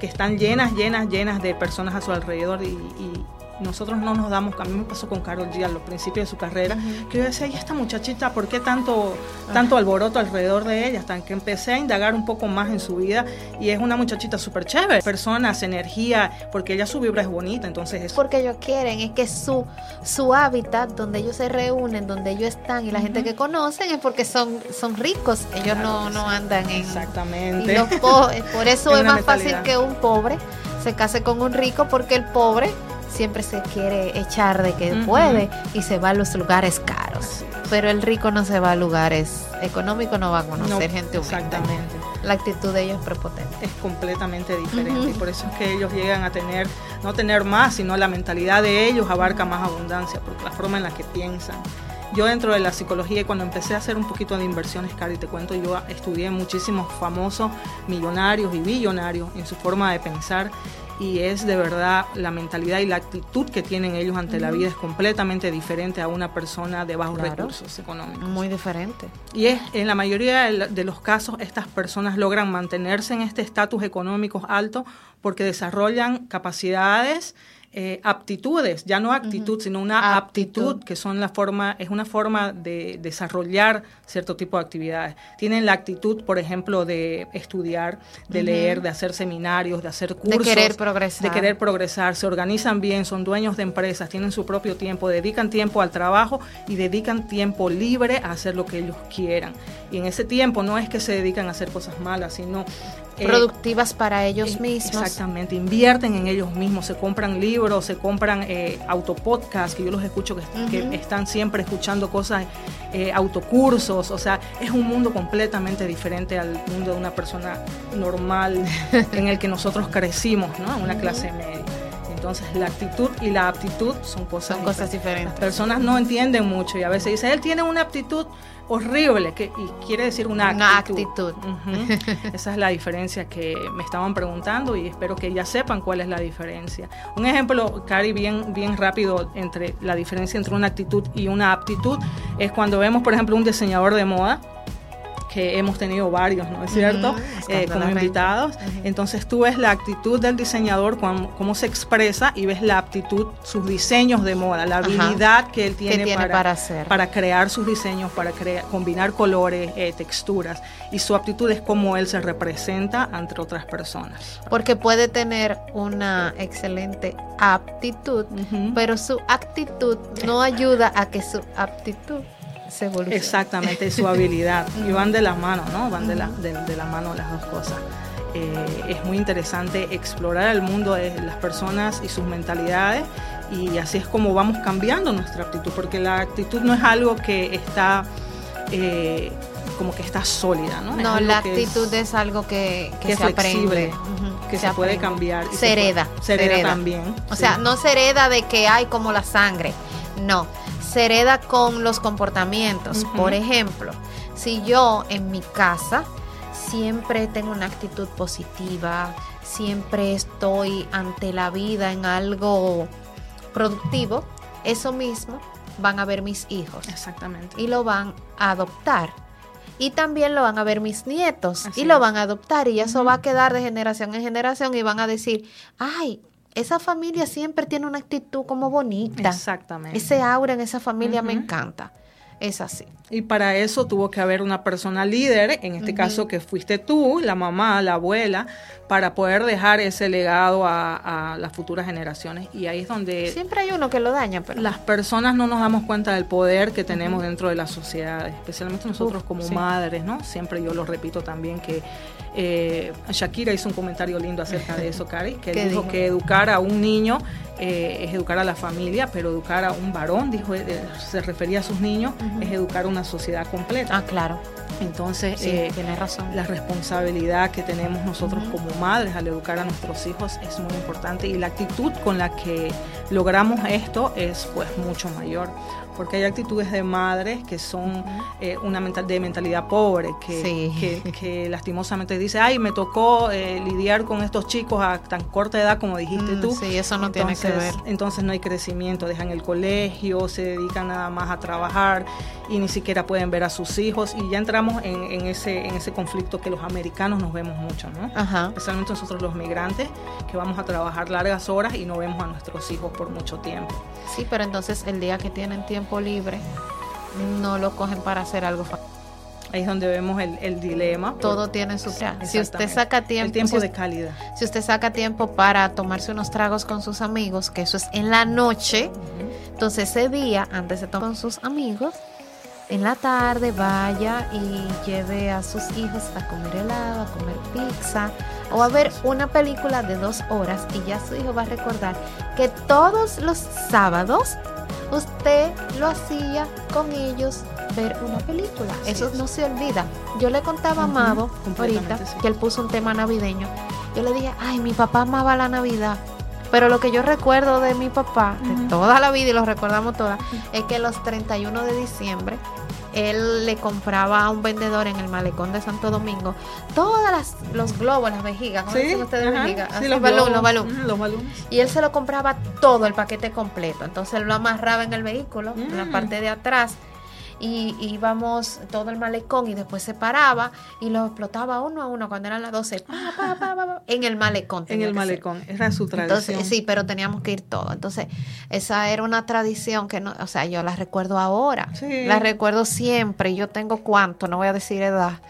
que están llenas, llenas, llenas de personas a su alrededor y, y nosotros no nos damos, a mí me pasó con Carol G a los principios de su carrera, que yo decía, y esta muchachita, ¿por qué tanto, tanto alboroto alrededor de ella? Hasta que empecé a indagar un poco más en su vida y es una muchachita súper chévere, personas, energía, porque ella su vibra es bonita, entonces es porque ellos quieren, es que su, su hábitat, donde ellos se reúnen, donde ellos están y la gente que conocen es porque son, son ricos, ellos Claro no, no andan en... Exactamente. Y los po- por eso Es más fácil que un pobre se case con un rico porque el pobre siempre se quiere echar de que puede y se va a los lugares caros. Pero el rico no se va a lugares económicos, no va a conocer No, gente humilde. Exactamente. la actitud de ellos es prepotente. Es completamente diferente y por eso es que ellos llegan a tener, no tener más, sino la mentalidad de ellos abarca más abundancia, porque la forma en la que piensan. Yo dentro de la psicología, cuando empecé a hacer un poquito de inversiones, Cari, te cuento, yo estudié muchísimos famosos millonarios y billonarios en su forma de pensar y es de verdad la mentalidad y la actitud que tienen ellos ante la vida es completamente diferente a una persona de bajos recursos económicos. Muy diferente. Y es en la mayoría de los casos estas personas logran mantenerse en este estatus económico alto porque desarrollan capacidades eh, aptitudes, ya no actitud, sino una aptitud. que son la forma, es una forma de desarrollar cierto tipo de actividades. Tienen la actitud, por ejemplo, de estudiar, de leer, de hacer seminarios, de hacer cursos. De querer progresar. De querer progresar, se organizan bien, son dueños de empresas, tienen su propio tiempo, dedican tiempo al trabajo y dedican tiempo libre a hacer lo que ellos quieran. Y en ese tiempo no es que se dedican a hacer cosas malas, sino eh, productivas para ellos eh, mismos. Exactamente, invierten en ellos mismos, se compran libros, se compran eh, autopodcasts, que yo los escucho que, están siempre escuchando cosas, eh, autocursos, o sea, es un mundo completamente diferente al mundo de una persona normal en el que nosotros crecimos, ¿no? En una clase media. Entonces, la actitud y la aptitud son cosas, son cosas diferentes. Las personas no entienden mucho y a veces dicen, él tiene una aptitud horrible, que, y quiere decir una actitud. Esa es la diferencia que me estaban preguntando y espero que ya sepan cuál es la diferencia. Un ejemplo, Cari, bien, bien rápido entre la diferencia entre una actitud y una aptitud es cuando vemos, por ejemplo, un diseñador de moda que hemos tenido varios, ¿no es cierto? Eh, como invitados. Entonces tú ves la actitud del diseñador, cómo, se expresa y ves la aptitud, sus diseños de moda, la habilidad que él tiene, para, hacer? para crear sus diseños, para crear, combinar colores, eh, texturas. Y su aptitud es cómo él se representa ante otras personas. Porque puede tener una excelente aptitud, pero su actitud no ayuda a que su aptitud Exactamente, su habilidad. y van de la mano, ¿no? Van de la, de, la mano las dos cosas. Eh, es muy interesante explorar el mundo de las personas y sus mentalidades y así es como vamos cambiando nuestra actitud, porque la actitud no es algo que está eh, como que está sólida, ¿no? No, la actitud es, algo que, que, se flexible, que se, puede cambiar. se, hereda. Se, hereda también. O sea, no se hereda de que hay como la sangre, no se hereda con los comportamientos. Por ejemplo, si yo en mi casa siempre tengo una actitud positiva, siempre estoy ante la vida en algo productivo, eso mismo van a ver mis hijos. Exactamente. Y lo van a adoptar. Y también lo van a ver mis nietos y lo van a adoptar y eso va a quedar de generación en generación y van a decir, ay, esa familia siempre tiene una actitud como bonita. Exactamente. Ese aura en esa familia me encanta. Es así. Y para eso tuvo que haber una persona líder, en este caso que fuiste tú, la mamá, la abuela, para poder dejar ese legado a, las futuras generaciones. Y ahí es donde... Siempre hay uno que lo daña, pero... Las personas no nos damos cuenta del poder que tenemos dentro de la sociedad, especialmente nosotros como madres, ¿no? Siempre yo lo repito también que eh, Shakira hizo un comentario lindo acerca de eso, Cari, que dijo, que educar a un niño eh, es educar a la familia, pero educar a un varón, dijo, eh, se refería a sus niños, es educar una sociedad completa. Ah, claro. Entonces, eh, tiene razón. la responsabilidad que tenemos nosotros como madres al educar a nuestros hijos es muy importante y la actitud con la que logramos esto es pues mucho mayor porque hay actitudes de madres que son eh, una mental, de mentalidad pobre, que, que, lastimosamente dice, ay, me tocó eh, lidiar con estos chicos a tan corta edad como dijiste mm, tú. Sí, eso no tiene que ver. Entonces no hay crecimiento, dejan el colegio, se dedican nada más a trabajar y ni siquiera pueden ver a sus hijos y ya entramos en, ese, en ese conflicto que los americanos nos vemos mucho, ¿no? Especialmente nosotros los migrantes, que vamos a trabajar largas horas y no vemos a nuestros hijos por mucho tiempo. Sí, pero entonces el día que tienen tiempo libre no lo cogen para hacer algo Ahí es donde vemos el, dilema. Todo tiene su Si usted saca tiempo, el tiempo de calidad. Si usted saca tiempo para tomarse unos tragos con sus amigos, que eso es en la noche, entonces ese día, antes de tomar con sus amigos, en la tarde vaya y lleve a sus hijos a comer helado, a comer pizza o a ver una película de dos horas y ya su hijo va a recordar que todos los sábados usted lo hacía con ellos ver una película. Eso no se olvida. Yo le contaba a Amado ahorita completamente, sí. que él puso un tema navideño. Yo le dije, ay, mi papá amaba la Navidad. Pero lo que yo recuerdo de mi papá, de toda la vida, y lo recordamos todas, es que los 31 de diciembre él le compraba a un vendedor en el malecón de Santo Domingo todas las los globos, las vejigas, ¿cómo Sí, dicen ustedes vejigas? sí, los balón, los balón. ujú, los. Y él se lo compraba todo, el paquete completo. Entonces él lo amarraba en el vehículo, en la Mm. parte de atrás. Y íbamos todo el malecón y después se paraba y lo explotaba uno a uno cuando eran las 12. pa, pa, pa, pa, pa, en el malecón. En el que ser. malecón, era su tradición. Entonces, sí, pero teníamos que ir todo. Entonces, esa era una tradición que no, o sea, yo la recuerdo ahora. Sí. La recuerdo siempre. Yo tengo cuánto, no voy a decir edad.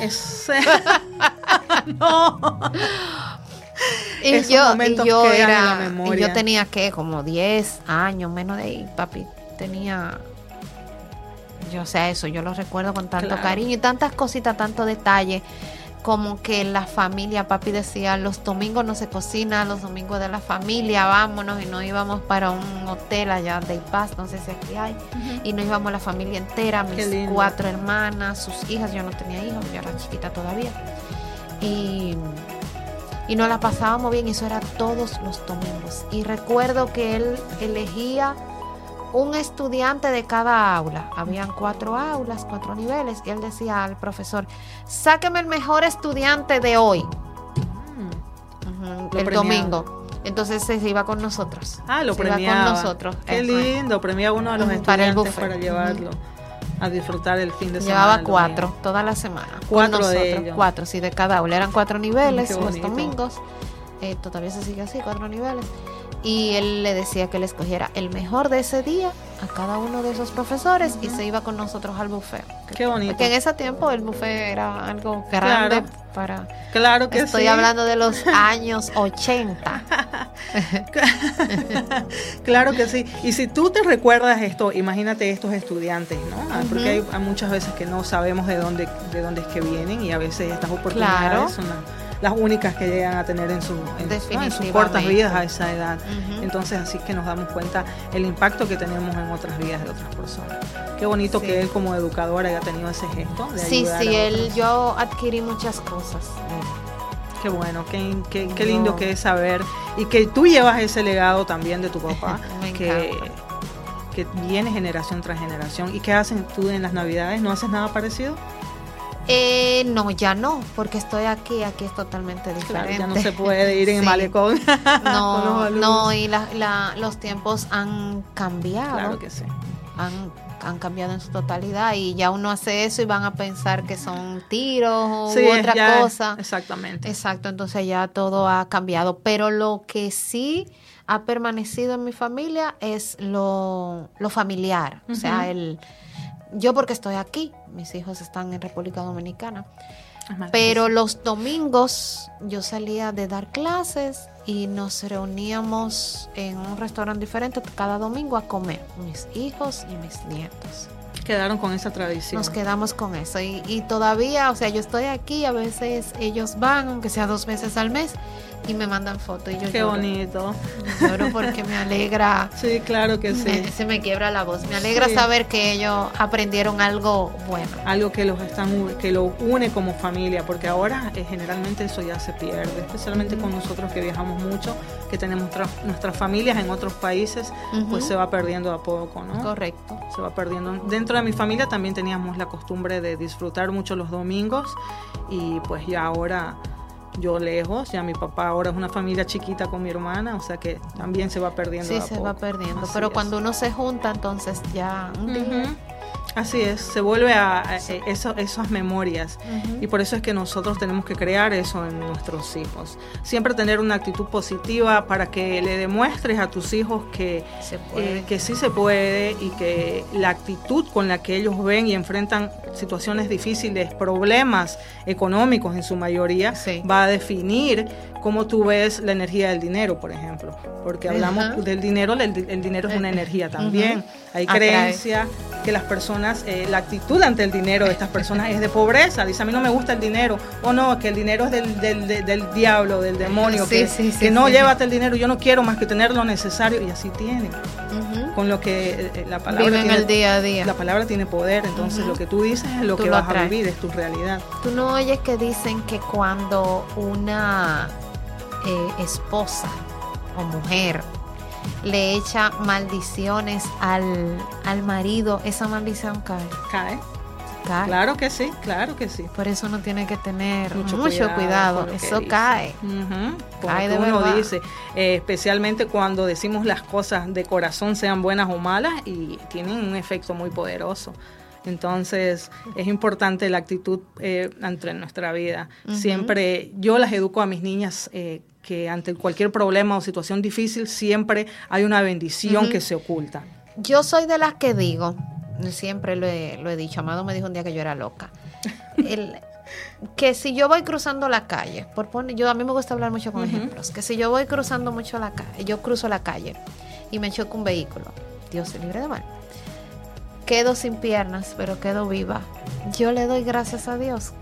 Es- no. Y Esos yo, y yo era, y yo tenía que como 10 años, menos de ahí, papi. Tenía, yo o sea, eso, yo lo recuerdo con tanto Claro. cariño y tantas cositas, tanto detalle, como que la familia, papi decía, los domingos no se cocina, los domingos de la familia, vámonos, y nos íbamos para un hotel allá de Paz, no sé si aquí hay, y nos íbamos la familia entera, mis cuatro hermanas, sus hijas, yo no tenía hijos, yo era chiquita todavía. Y y nos la pasábamos bien y eso era todos los domingos. Y recuerdo que él elegía un estudiante de cada aula. Habían cuatro aulas, cuatro niveles, y él decía al profesor, sáqueme el mejor estudiante de hoy, Lo el domingo. Entonces se iba con nosotros. Ah, lo se iba con nosotros. Qué Eso. lindo, premiaba uno de los para estudiantes para, llevarlo a disfrutar el fin de semana. Llevaba cuatro toda la semana. Cuatro de ellos. Cuatro, sí, de cada aula. Eran cuatro niveles Qué los domingos. Eh, todavía se sigue así, cuatro niveles. Y él le decía que le escogiera el mejor de ese día a cada uno de esos profesores y se iba con nosotros al buffet. Qué bonito. Porque en ese tiempo el buffet era algo grande Claro. para... Claro que Estoy sí. hablando de los años 80. Claro que sí. Y si tú te recuerdas esto, imagínate estos estudiantes, ¿no? Ah, Porque hay, hay muchas veces que no sabemos de dónde, de dónde es que vienen y a veces estas oportunidades Claro. son las únicas que llegan a tener en, su, en, ¿no? en sus cortas vidas a esa edad. Entonces así que nos damos cuenta el impacto que tenemos en otras vidas de otras personas. Qué bonito Sí. que él como educador haya tenido ese gesto. De Sí, sí, él, otros. yo adquirí muchas cosas. Qué bueno, qué, qué, qué lindo que es saber y que tú llevas ese legado también de tu papá, que, que viene generación tras generación. ¿Y qué haces tú en las navidades? ¿No haces nada parecido? Eh, no, ya no, porque estoy aquí, aquí es totalmente Claro, diferente. ya no se puede ir en el Sí. malecón. No, no, y la- la- los tiempos han cambiado. Claro que sí. han, han cambiado en su totalidad y ya uno hace eso y van a pensar que son tiros Sí, u otra ya- cosa. Exactamente. Exacto, entonces ya todo ha cambiado. Pero lo que sí ha permanecido en mi familia es lo, lo familiar. O sea, el yo porque estoy aquí, mis hijos están en República Dominicana. Más Pero los domingos yo salía de dar clases y nos reuníamos en un restaurante diferente cada domingo a comer, mis hijos y mis nietos. quedaron con esa tradición. Nos quedamos con eso y, y todavía, o sea, yo estoy aquí, a veces ellos van, aunque sea dos veces al mes, y me mandan fotos y yo Qué lloro. bonito. Lloro porque me alegra, Sí, claro que sí. me- se me quiebra la voz, me alegra Sí. saber que ellos aprendieron algo bueno. algo que los están que lo une como familia porque ahora eh, generalmente eso ya se pierde especialmente con nosotros que viajamos mucho que tenemos tra- nuestras familias en otros países pues Ujú. se va perdiendo a poco no Correcto. se va perdiendo dentro de mi familia también teníamos la costumbre de disfrutar mucho los domingos y pues ya ahora yo lejos ya mi papá ahora es una familia chiquita con mi hermana o sea que también se va perdiendo Sí, se va perdiendo, Así pero es. cuando uno se junta, entonces ya. Así es, se vuelve a, a- eh, eso- esas memorias Ujú. y por eso es que nosotros tenemos que crear eso en nuestros hijos. Siempre tener una actitud positiva para que le demuestres a tus hijos que, eh, que sí se puede y que la actitud con la que ellos ven y enfrentan situaciones difíciles, problemas económicos en su mayoría, Sí. va a definir cómo tú ves la energía del dinero, por ejemplo. Porque hablamos Ajá. del dinero, el, el dinero es una Eh, energía también. ujú. Hay Atrae. creencia, que las personas, eh, la actitud ante el dinero de estas personas es de pobreza. Dice, a mí no me gusta el dinero. O no, que el dinero es del, del, del, del diablo, del demonio. Sí, que, sí, sí, que no, llévate el dinero, yo no quiero más que tener lo necesario. Y así tienen. Ujú. Con lo que eh, la palabra Viven tiene, el día a día. La palabra tiene poder, entonces lo que tú dices es lo Tú que lo vas a vivir, es tu realidad. Tú no oyes que dicen que cuando una eh, esposa o mujer le echa maldiciones al, al marido, esa maldición cae. Cae. cae. Claro que sí, claro que sí. Por eso uno tiene que tener Mucho mucho, cuidado Eso dice. cae. Ujú, como Cae de uno verdad. dice, eh, especialmente cuando decimos las cosas de corazón, sean buenas o malas, y tienen un efecto muy poderoso. Entonces, es importante la actitud eh, ante nuestra vida. Siempre, yo las educo a mis niñas eh, que ante cualquier problema o situación difícil, siempre hay una bendición que se oculta. Yo soy de las que digo, siempre lo he, lo he dicho, Amado me dijo un día que yo era loca, el- que si yo voy cruzando la calle, por poner, yo a mí me gusta hablar mucho con ejemplos, que si yo voy cruzando mucho la calle, yo cruzo la calle y me choca un vehículo, Dios se libre de mal, quedo sin piernas, pero quedo viva. Yo le doy gracias a Dios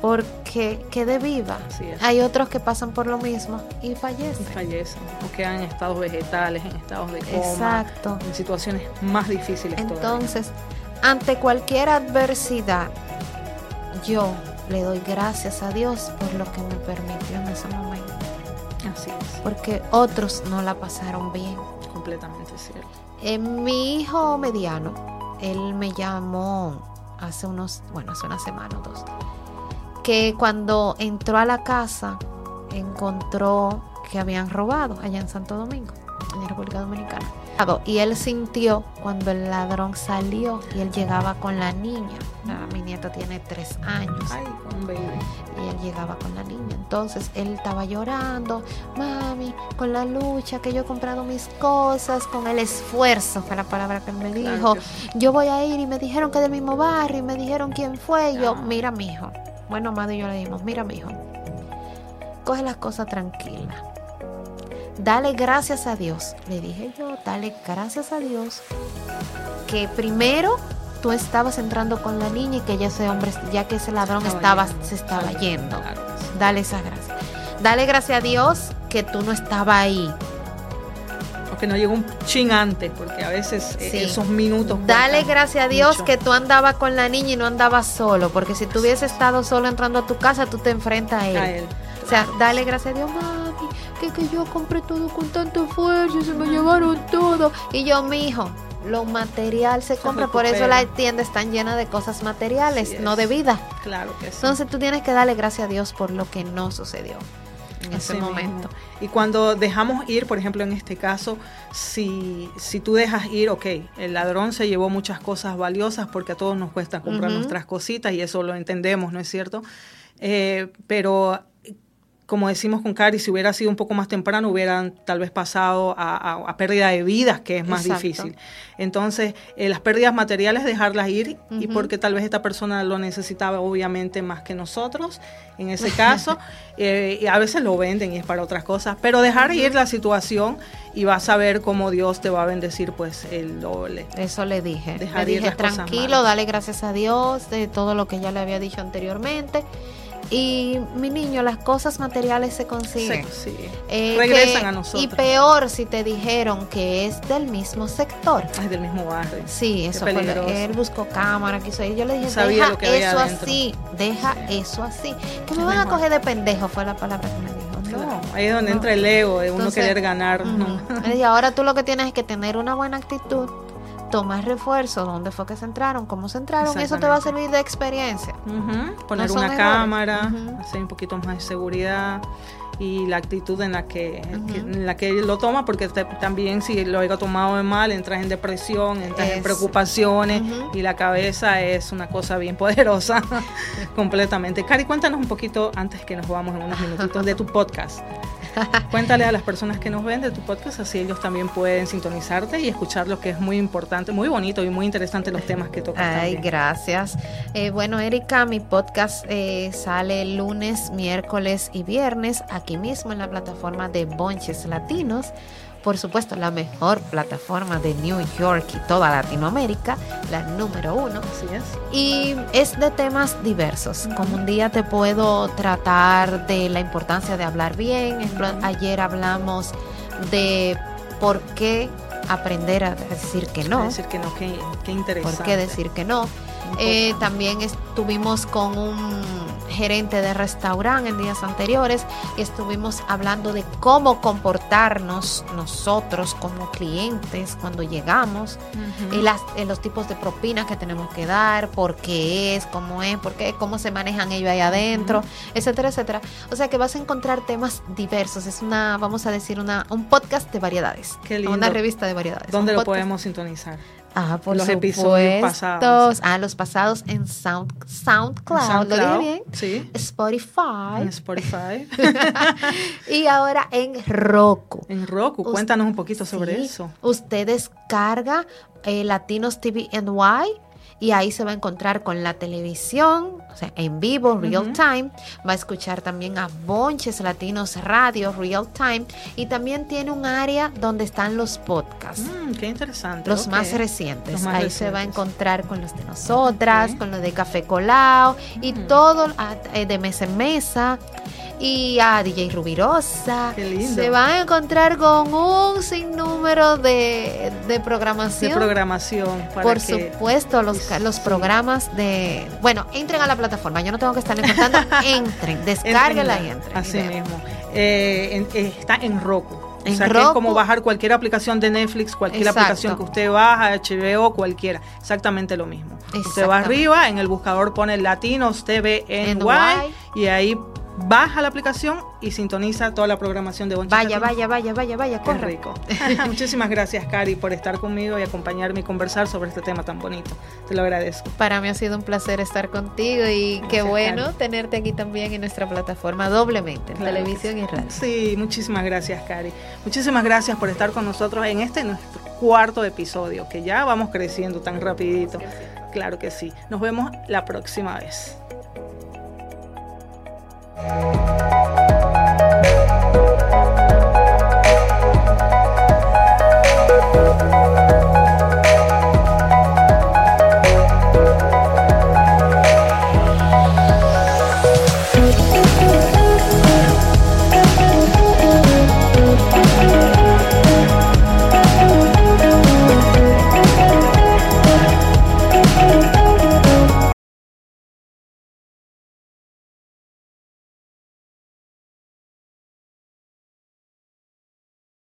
porque quedé viva. Hay otros que pasan por lo mismo y Y fallecen. fallecen, o quedan en estados vegetales, en estados de coma, Exacto. en situaciones más difíciles todavía. Entonces, ante cualquier adversidad, yo le doy gracias a Dios por lo que me permitió en ese momento. Así es, Porque otros no la pasaron bien. completamente cierto. Eh, mi hijo mediano, él me llamó hace unos, bueno, hace una semana o dos, que cuando entró a la casa encontró que habían robado allá en Santo Domingo, en República Dominicana. Y él sintió cuando el ladrón salió y él llegaba con la niña. Mi nieta tiene tres años Ay, un baby. y él llegaba con la niña. Entonces él estaba llorando, mami, con la lucha que yo he comprado mis cosas, con el esfuerzo, fue la palabra que él me dijo. Yo voy a ir y me dijeron que del mismo barrio y me dijeron quién fue. Y yo, Ah. mira, mijo. Bueno, Amado y yo le dimos, mira, mijo. Coge las cosas tranquilas. Dale gracias a Dios. Le dije yo, dale gracias a Dios que primero tú estabas entrando con la niña y que ya ese hombre, ya que ese ladrón Estaba se estaba yendo. Dale esas gracias. Dale gracias a Dios que tú no estabas ahí. O que no llegó un chin antes, porque a veces eh, Sí. esos minutos. Dale gracias a Dios mucho. que tú andabas con la niña y no andabas solo, porque si tú hubieses estado solo entrando a tu casa, tú te enfrentas a él. A él. O sea, dale gracias a Dios, mami, que, que yo compré todo con tanto esfuerzo, se me llevaron todo. Y yo, mi hijo, lo material se, Se compra, por eso las tiendas están llenas de cosas materiales, no de vida. Claro que sí. Entonces tú tienes que darle gracias a Dios por lo que no sucedió en Así ese mismo. momento. Y cuando dejamos ir, por ejemplo, en este caso, si, si tú dejas ir, ok, el ladrón se llevó muchas cosas valiosas porque a todos nos cuesta comprar nuestras cositas y eso lo entendemos, ¿no es cierto? Eh, pero como decimos con Cari, si hubiera sido un poco más temprano, hubieran tal vez pasado a, a- a pérdida de vidas, que es más Exacto. difícil. Entonces, eh, las pérdidas materiales, dejarlas ir, y porque tal vez esta persona lo necesitaba obviamente más que nosotros, en ese caso, eh, y a veces lo venden y es para otras cosas, pero dejar ir la situación y vas a ver cómo Dios te va a bendecir pues el doble. Eso le dije. Dejar le ir las tranquilo, malas". dale gracias a Dios de todo lo que ya le había dicho anteriormente. Y mi niño, las cosas materiales se consiguen. Sí. Eh, Regresan que- a nosotros. Y peor si te dijeron que es del mismo sector. Es del mismo barrio. Sí, eso fue. Él buscó cámara, quiso ir. Yo le dije, Sabía deja eso adentro". así, deja eso así. Que me van a coger de pendejo, fue la palabra que me dijo. No, ahí es donde no. entra el ego de uno Entonces, querer ganar. Ujú. Le dije, ahora tú lo que tienes es que tener una buena actitud, tomar refuerzo, dónde fue que se entraron, cómo se entraron, y eso te va a servir de experiencia. Poner una cámara, hacer un poquito más de seguridad y la actitud en la que, en la que lo toma, porque te- también si lo haya tomado de mal, entras en depresión, entras en Es- preocupaciones y la cabeza es una cosa bien poderosa completamente. Cari, cuéntanos un poquito antes que nos vamos en unos minutitos de tu podcast. Cuéntale a las personas que nos ven de tu podcast, así ellos también pueden sintonizarte y escuchar lo que es muy importante, muy bonito y muy interesante los temas que tocas Ay, también. gracias. Eh, bueno, Erika, mi podcast eh, sale lunes, miércoles y viernes aquí mismo en la plataforma de Bonches Latinos. Por supuesto, la mejor plataforma de New York y toda Latinoamérica, la número uno. Así es. Y es de temas diversos. Como un día te puedo tratar de la importancia de hablar bien. Ayer hablamos de por qué aprender a decir que no. Decir que no, qué, qué interesante. ¿Por qué decir que no? Eh, también estuvimos con un gerente de restaurante en días anteriores y estuvimos hablando de cómo comportarnos nosotros como clientes cuando llegamos, y las, en los tipos de propinas que tenemos que dar, por qué es, cómo es, por qué, cómo se manejan ellos ahí adentro, etcétera, etcétera. O sea que vas a encontrar temas diversos. Es una, vamos a decir, una, un podcast de variedades. Qué lindo. Una revista de variedades. ¿Dónde lo podcast. podemos sintonizar? Ah, por Los supuesto. episodios pasados. Ah, los pasados en Sound, SoundCloud. ¿Lo dije bien? Sí. Spotify. En Spotify. y ahora en Roku. en Roku. Cuéntanos un poquito sobre Sí. eso. Usted descarga eh, Latinos TV NY y ahí se va a encontrar con la televisión, o sea, en vivo, real time. Va a escuchar también a Bonches Latinos Radio, real time. Y también tiene un área donde están los podcasts. Mm, qué interesante. Los más recientes. Los más Ahí se va a encontrar con los de nosotras, con los de Café Colao y Mm. todo ah, eh, de mesa en mesa. Y a DJ Rubirosa. Qué lindo. Se va a encontrar con un sinnúmero de, de De programación. programación. Para Por que- supuesto, los, Sí. los programas de... Bueno, entren a la plataforma. Yo no tengo que estarles contando. entren, descárguenla y entren. Así y mismo. Eh, en- eh, está en Roku. En o sea, que es como bajar cualquier aplicación de Netflix, cualquier Exacto. aplicación que usted baja, HBO, cualquiera. Exactamente lo mismo. Usted va arriba, en el buscador pone Latinos TV NY NY. y ahí baja la aplicación y sintoniza toda la programación de Bonches Vaya, vaya, vaya, vaya, vaya, Qué corre. rico. Muchísimas gracias, Cari, por estar conmigo y acompañarme y conversar sobre este tema tan bonito. Te lo agradezco. Para mí ha sido un placer estar contigo y qué bueno Cari. tenerte aquí también en nuestra plataforma doblemente, en Claro que televisión y radio. Sí, muchísimas gracias, Cari. Muchísimas gracias por estar con nosotros en este nuestro cuarto episodio, que ya vamos creciendo tan rapidito. Claro que sí. Nos vemos la próxima vez. Música